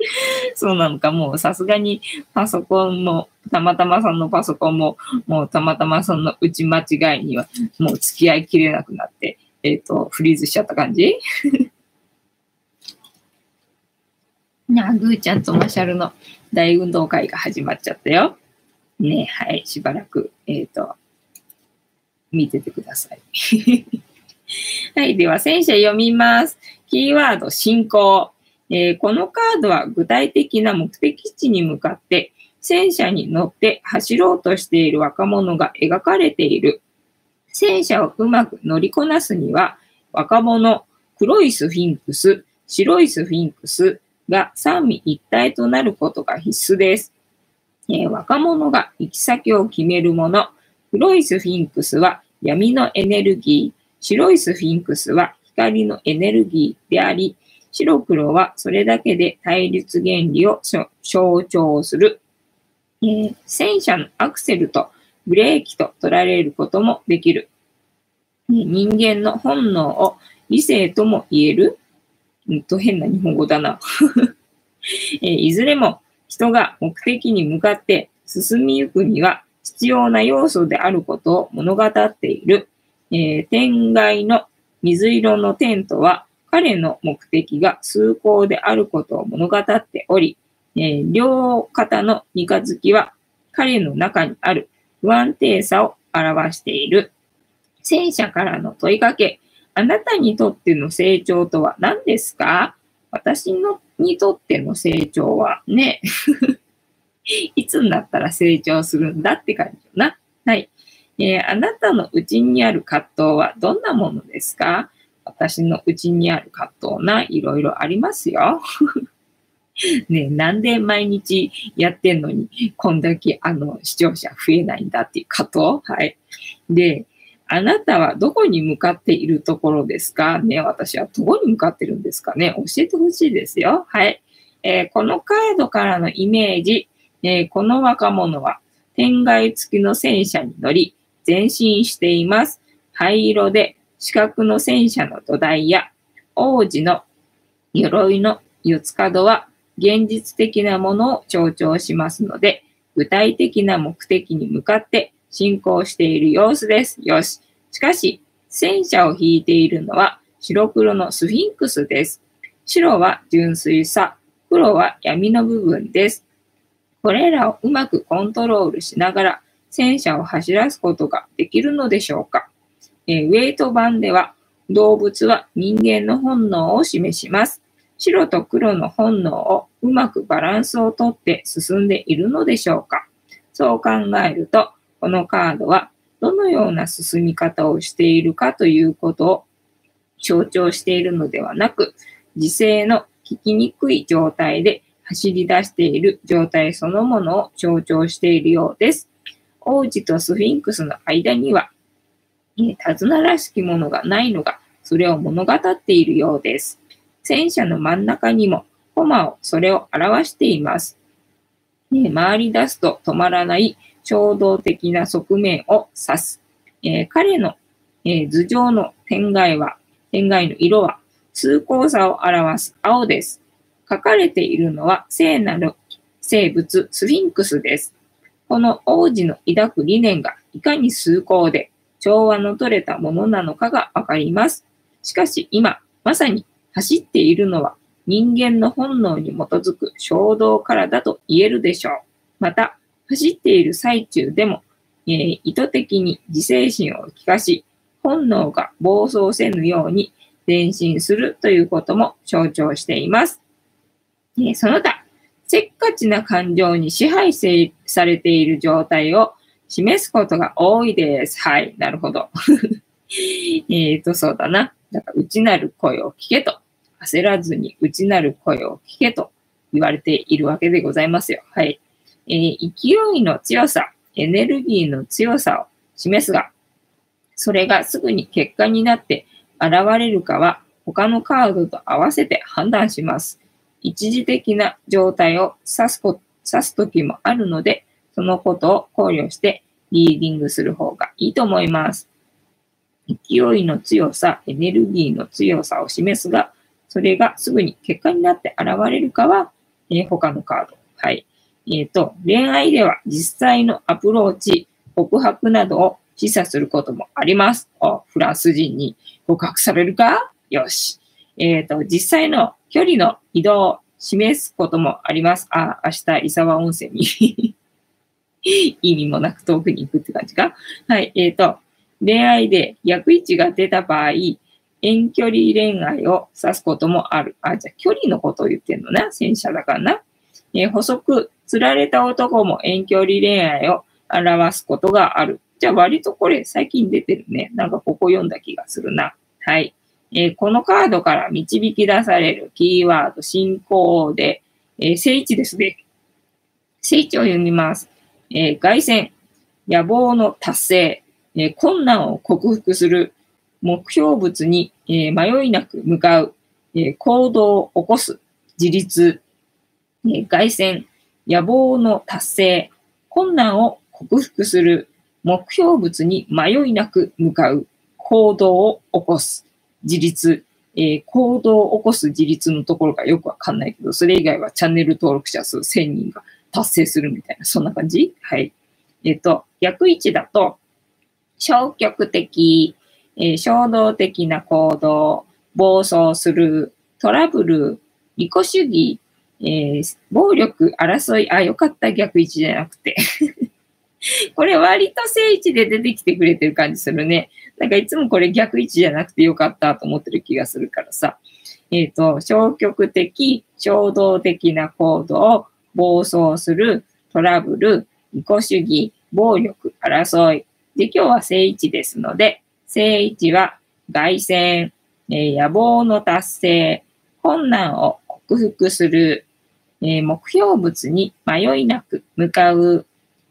そうなのか、もうさすがにパソコンも、たまたまさんのパソコンも、もうたまたまさんの打ち間違いには、もう付き合いきれなくなって、えっ、ー、と、フリーズしちゃった感じ？なあぐーちゃんとマシャルの大運動会が始まっちゃったよ。ねはい、しばらく、えっ、ー、と、見ててください。はい。では、戦車読みます。キーワード、進行。えー、このカードは具体的な目的地に向かって戦車に乗って走ろうとしている若者が描かれている。戦車をうまく乗りこなすには、若者、黒いスフィンクス、白いスフィンクスが三位一体となることが必須です。えー、若者が行き先を決めるもの、黒いスフィンクスは闇のエネルギー、白いスフィンクスは光のエネルギーであり、白黒はそれだけで対立原理を象徴する。えー、戦車のアクセルとブレーキと取られることもできる。人間の本能を理性とも言える。うんと変な日本語だな、えー、いずれも人が目的に向かって進みゆくには必要な要素であることを物語っている。えー、天外の水色のテントは彼の目的が崇高であることを物語っており、えー、両肩の三日月は彼の中にある不安定さを表している。戦車からの問いかけ、あなたにとっての成長とは何ですか？私のにとっての成長はね、いつになったら成長するんだって感じよな。はい。えー、あなたのうちにある葛藤はどんなものですか？私のうちにある葛藤な、いろいろありますよ。ねなんで毎日やってんのに、こんだけあの視聴者増えないんだっていう葛藤？はい。で、あなたはどこに向かっているところですか？ね私はどこに向かってるんですかね？教えてほしいですよ。はい。えー、このカードからのイメージ、えー、この若者は天外付きの戦車に乗り、前進しています。灰色で四角の戦車の土台や王子の鎧の四つ角は現実的なものを強調しますので、具体的な目的に向かって進行している様子です。よし。しかし、戦車を引いているのは白黒のスフィンクスです。白は純粋さ、黒は闇の部分です。これらをうまくコントロールしながら戦車を走らすことができるのでしょうか、えー、ウェイト版では動物は人間の本能を示します。白と黒の本能をうまくバランスをとって進んでいるのでしょうか？そう考えると、このカードはどのような進み方をしているかということを象徴しているのではなく、時勢の聞きにくい状態で走り出している状態そのものを象徴しているようです。王子とスフィンクスの間には、手綱らしきものがないのが、それを物語っているようです。戦車の真ん中にも、コマをそれを表しています。回り出すと止まらない衝動的な側面を指す。えー、彼の、えー、頭上の天外は、天外の色は、崇高さを表す青です。書かれているのは聖なる生物スフィンクスです。この王子の抱く理念がいかに崇高で調和の取れたものなのかがわかります。しかし今、まさに走っているのは人間の本能に基づく衝動からだと言えるでしょう。また、走っている最中でも、えー、意図的に自制心を利かし、本能が暴走せぬように前進するということも象徴しています。えー、その他、せっかちな感情に支配されている状態を示すことが多いです。はい、なるほど。えっと、そうだな。だから、内なる声を聞けと。焦らずに内なる声を聞けと言われているわけでございますよ。はい。えー、勢いの強さ、エネルギーの強さを示すが、それがすぐに結果になって現れるかは他のカードと合わせて判断します。一時的な状態を指すこ指す時もあるので、そのことを考慮してリーディングする方がいいと思います。勢いの強さ、エネルギーの強さを示すが、それがすぐに結果になって現れるかは、えー、他のカード。はい。えっ、ー、と、恋愛では実際のアプローチ、告白などを示唆することもあります。あフランス人に告白されるか？よし。えっ、ー、と、実際の距離の移動を示すこともあります。あ、明日、伊沢温泉に 意味もなく遠くに行くって感じか？はい。えっ、ー、と、恋愛で逆位置が出た場合、遠距離恋愛を指すこともある。あ、じゃあ距離のことを言ってんのな。戦車だからな。えー、補足、釣られた男も遠距離恋愛を表すことがある。じゃあ割とこれ最近出てるね。なんかここ読んだ気がするな。はい。えー、このカードから導き出されるキーワード、進行で、えー、聖地ですね。聖地を読みます。えー、外戦、野望の達成、えー、困難を克服する、目標物に、えー、迷いなく向かう、えー、行動を起こす、自立、えー、外戦、野望の達成、困難を克服する、目標物に迷いなく向かう、行動を起こす、自立、えー、行動を起こす自立のところがよくわかんないけど、それ以外はチャンネル登録者数1000人が達成するみたいな、そんな感じ？はい。えっ、ー、と、逆位置だと、消極的、えー、衝動的な行動、暴走する、トラブル、利己主義、えー、暴力、争い、あ、よかった、逆位置じゃなくて これ割と正位置で出てきてくれてる感じするね。なんかいつもこれ逆位置じゃなくてよかったと思ってる気がするからさ。えっ、ー、と、消極的、衝動的な行動、暴走する、トラブル、利己主義、暴力、争い。で、今日は正位置ですので、正位置は外戦、えー、野望の達成、困難を克服する、えー、目標物に迷いなく向かう、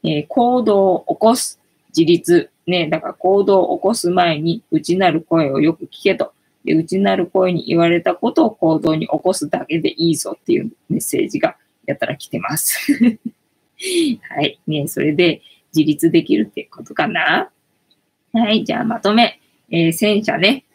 えー、行動を起こす、自立。ね、だから行動を起こす前に内なる声をよく聞けと。で、内なる声に言われたことを行動に起こすだけでいいぞっていうメッセージがやたら来てます。はい。ね、それで自立できるってことかな？はい。じゃあまとめ。えー、戦車ね。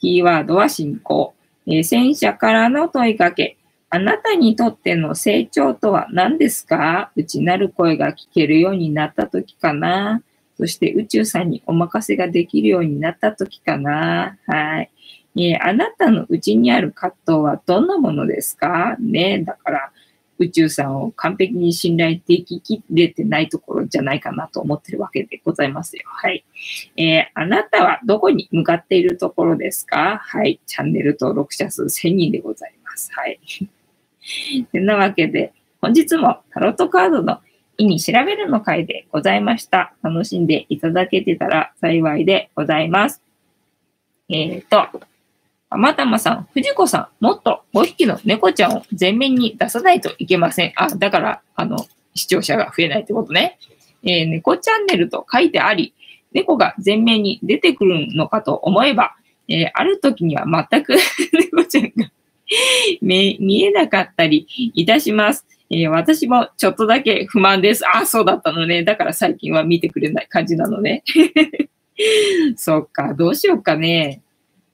キーワードは進行。えー、戦車からの問いかけ。あなたにとっての成長とは何ですか？内なる声が聞けるようになった時かな？そして宇宙さんにお任せができるようになった時かなはい。えー、あなたの内にある葛藤はどんなものですか？ねだから、宇宙さんを完璧に信頼でききれてないところじゃないかなと思ってるわけでございますよ。はい。えー、あなたはどこに向かっているところですか？はい。チャンネル登録者数1000人でございます。はい。てなわけで、本日もタロットカードの意味調べるの回でございました。楽しんでいただけてたら幸いでございます。えっ、ー、と、またまさん、藤子さん、もっと5匹の猫ちゃんを前面に出さないといけません。あ、だから、あの、視聴者が増えないってことね。えー、猫チャンネルと書いてあり、猫が前面に出てくるのかと思えば、えー、ある時には全く 猫ちゃんが 見えなかったりいたします。えー、私もちょっとだけ不満です。あ、そうだったのね。だから最近は見てくれない感じなのね。そっか、どうしようかね。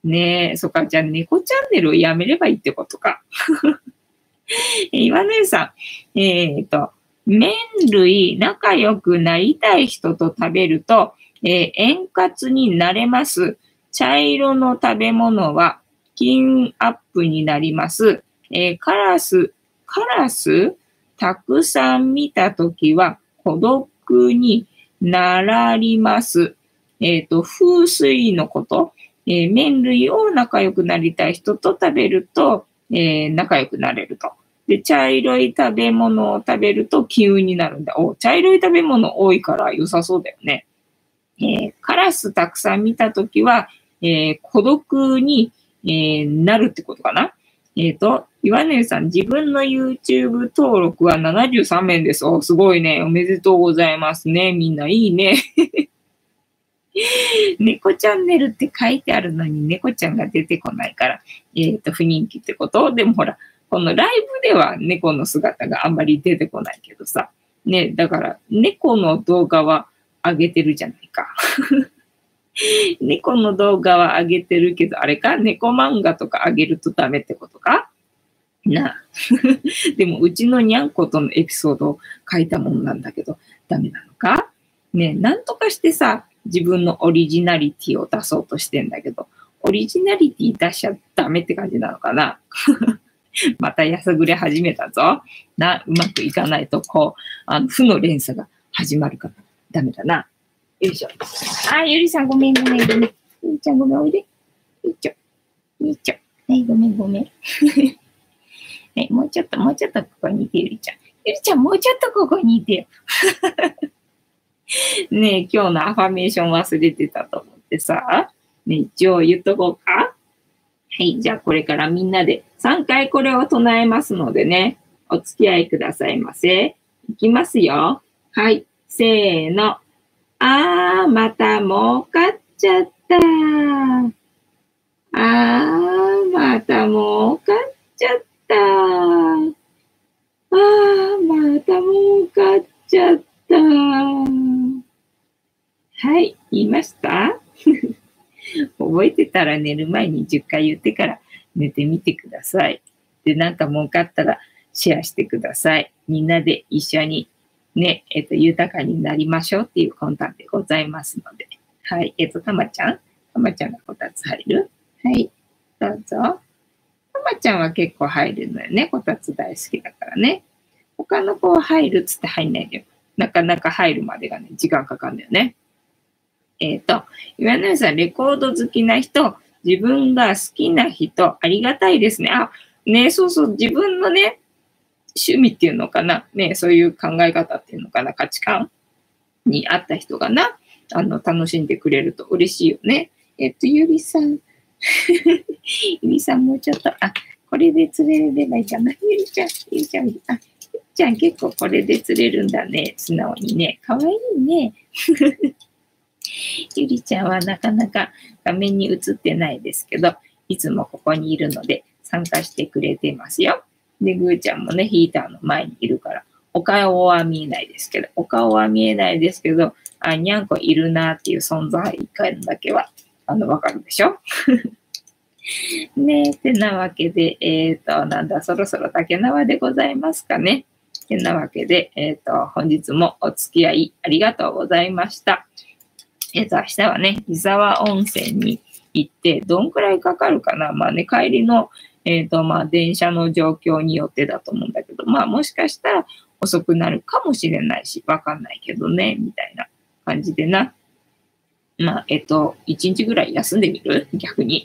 ねえ、そっか、じゃあ猫チャンネルをやめればいいってことか。岩根さん、えっ、と、麺類仲良くなりたい人と食べると、えー、円滑になれます。茶色の食べ物は金アップになります。えー、カラス、カラス？たくさん見たときは孤独にならります。えっ、ー、と、風水のこと。えー、麺類を仲良くなりたい人と食べると、えー、仲良くなれると。で、茶色い食べ物を食べると気運になるんだ。お、茶色い食べ物多いから良さそうだよね。えー、カラスたくさん見たときは、えー、孤独に、えー、なるってことかな。えっ、ー、と、岩根さん、自分の YouTube 登録は73名です。お、すごいね。おめでとうございますね。みんないいね。猫チャンネルって書いてあるのに猫ちゃんが出てこないから、えっ、ー、と、不人気ってこと？でもほら、このライブでは猫の姿があんまり出てこないけどさ。ね、だから猫の動画は上げてるじゃないか。猫の動画は上げてるけど、あれか？猫漫画とか上げるとダメってことか？な でも、うちのにゃんことのエピソードを書いたもんなんだけど、ダメなのか？ねなんとかしてさ、自分のオリジナリティを出そうとしてんだけど、オリジナリティ出しちゃダメって感じなのかな？またやさぐれ始めたぞ。な、うまくいかないと、こう、あの、負の連鎖が始まるからダメだな。よいしょ。あ、ゆりさんごめんごめんごめん。ゆりちゃんごめんおいで。よいしょ。よいしょ。はい、ごめんごめん。は い、もうちょっと、もうちょっとここにいて、ゆりちゃん。ゆりちゃん、もうちょっとここにいてよ。ねえ、今日のアファメーション忘れてたと思ってさ。ね一応言っとこうか。はい、じゃあこれからみんなで3回これを唱えますのでね、お付き合いくださいませ。いきますよ。はい、せーの。あー、また儲かっちゃった。あー、また儲かっちゃった。あー、また儲かっちゃった。はい、言いました？覚えてたら寝る前に10回言ってから寝てみてください。で、なんか儲かったらシェアしてください。みんなで一緒にね、えっ、と、豊かになりましょうっていう魂胆でございますので。はい。えっ、と、たまちゃん？たまちゃんがこたつ入る？はい。どうぞ。たまちゃんは結構入るのよね。こたつ大好きだからね。他の子は入るっつって入んないでよ。なかなか入るまでがね、時間かかるんだよね。えっ、ー、と、岩根さん、レコード好きな人、自分が好きな人、ありがたいですね。あ、ね、そうそう、自分のね、趣味っていうのかな、ね、そういう考え方っていうのかな、価値観に合った人がな、あの、楽しんでくれると嬉しいよね。えっと、ゆりさん。ゆりさんもうちょっと、あ、これで釣れればいいかな。ゆりちゃん、ゆりちゃん、あ、ゆりちゃん結構これで釣れるんだね。素直にね。かわいいね。ゆりちゃんはなかなか画面に映ってないですけど、いつもここにいるので参加してくれてますよ。で、ぐーちゃんもね、ヒーターの前にいるから、お顔は見えないですけど、お顔は見えないですけど、あ、にゃんこいるなっていう存在感だけは、あの、わかるでしょ？ねえ、てなわけで、えっ、ー、と、なんだ、そろそろ竹縄でございますかね？てなわけで、えっ、ー、と、本日もお付き合いありがとうございました。えっ、ー、と、明日はね、伊沢温泉に行って、どんくらいかかるかな？まあね、帰りの、えっ、ー、と、まあ、電車の状況によってだと思うんだけど、まあ、もしかしたら遅くなるかもしれないし、わかんないけどね、みたいな感じでな。まあ、えっ、ー、と、一日ぐらい休んでみる？逆に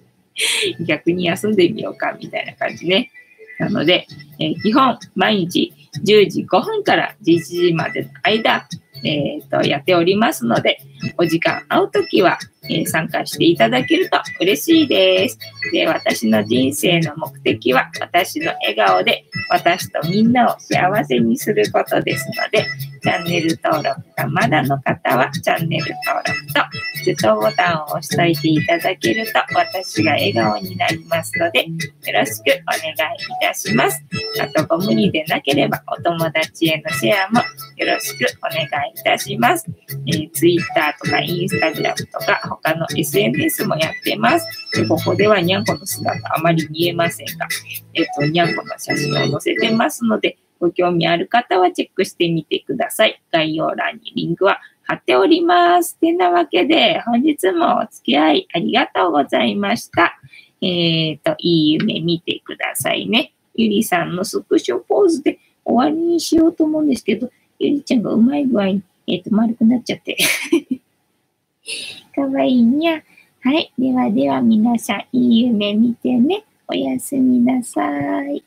逆に休んでみようか、みたいな感じね。なので、えー、基本、毎日10時5分から11時までの間、えー、とやっておりますので、お時間合うときは、えー、参加していただけると嬉しいです。で、私の人生の目的は、私の笑顔で私とみんなを幸せにすることですので、チャンネル登録がまだの方は、チャンネル登録とグッドボタンを押しておいていただけると、私が笑顔になりますので、よろしくお願いいたします。あと、ご無理でなければ、お友達へのシェアもよろしくお願いいたします。えー、Twitter とか Instagram とか、他の SNS もやってます。でここではにゃんこの姿あまり見えませんが、えっ、ー、と、にゃんこの写真を載せてますので、ご興味ある方はチェックしてみてください。概要欄にリンクは貼っております。てなわけで、本日もお付き合いありがとうございました。えっ、ー、と、いい夢見てくださいね。ゆりさんのスクショポーズで終わりにしようと思うんですけど、ゆりちゃんがうまい具合に、えっ、ー、と、丸くなっちゃって。かわいいにゃ。はい。ではでは皆さん、いい夢見てね。おやすみなさい。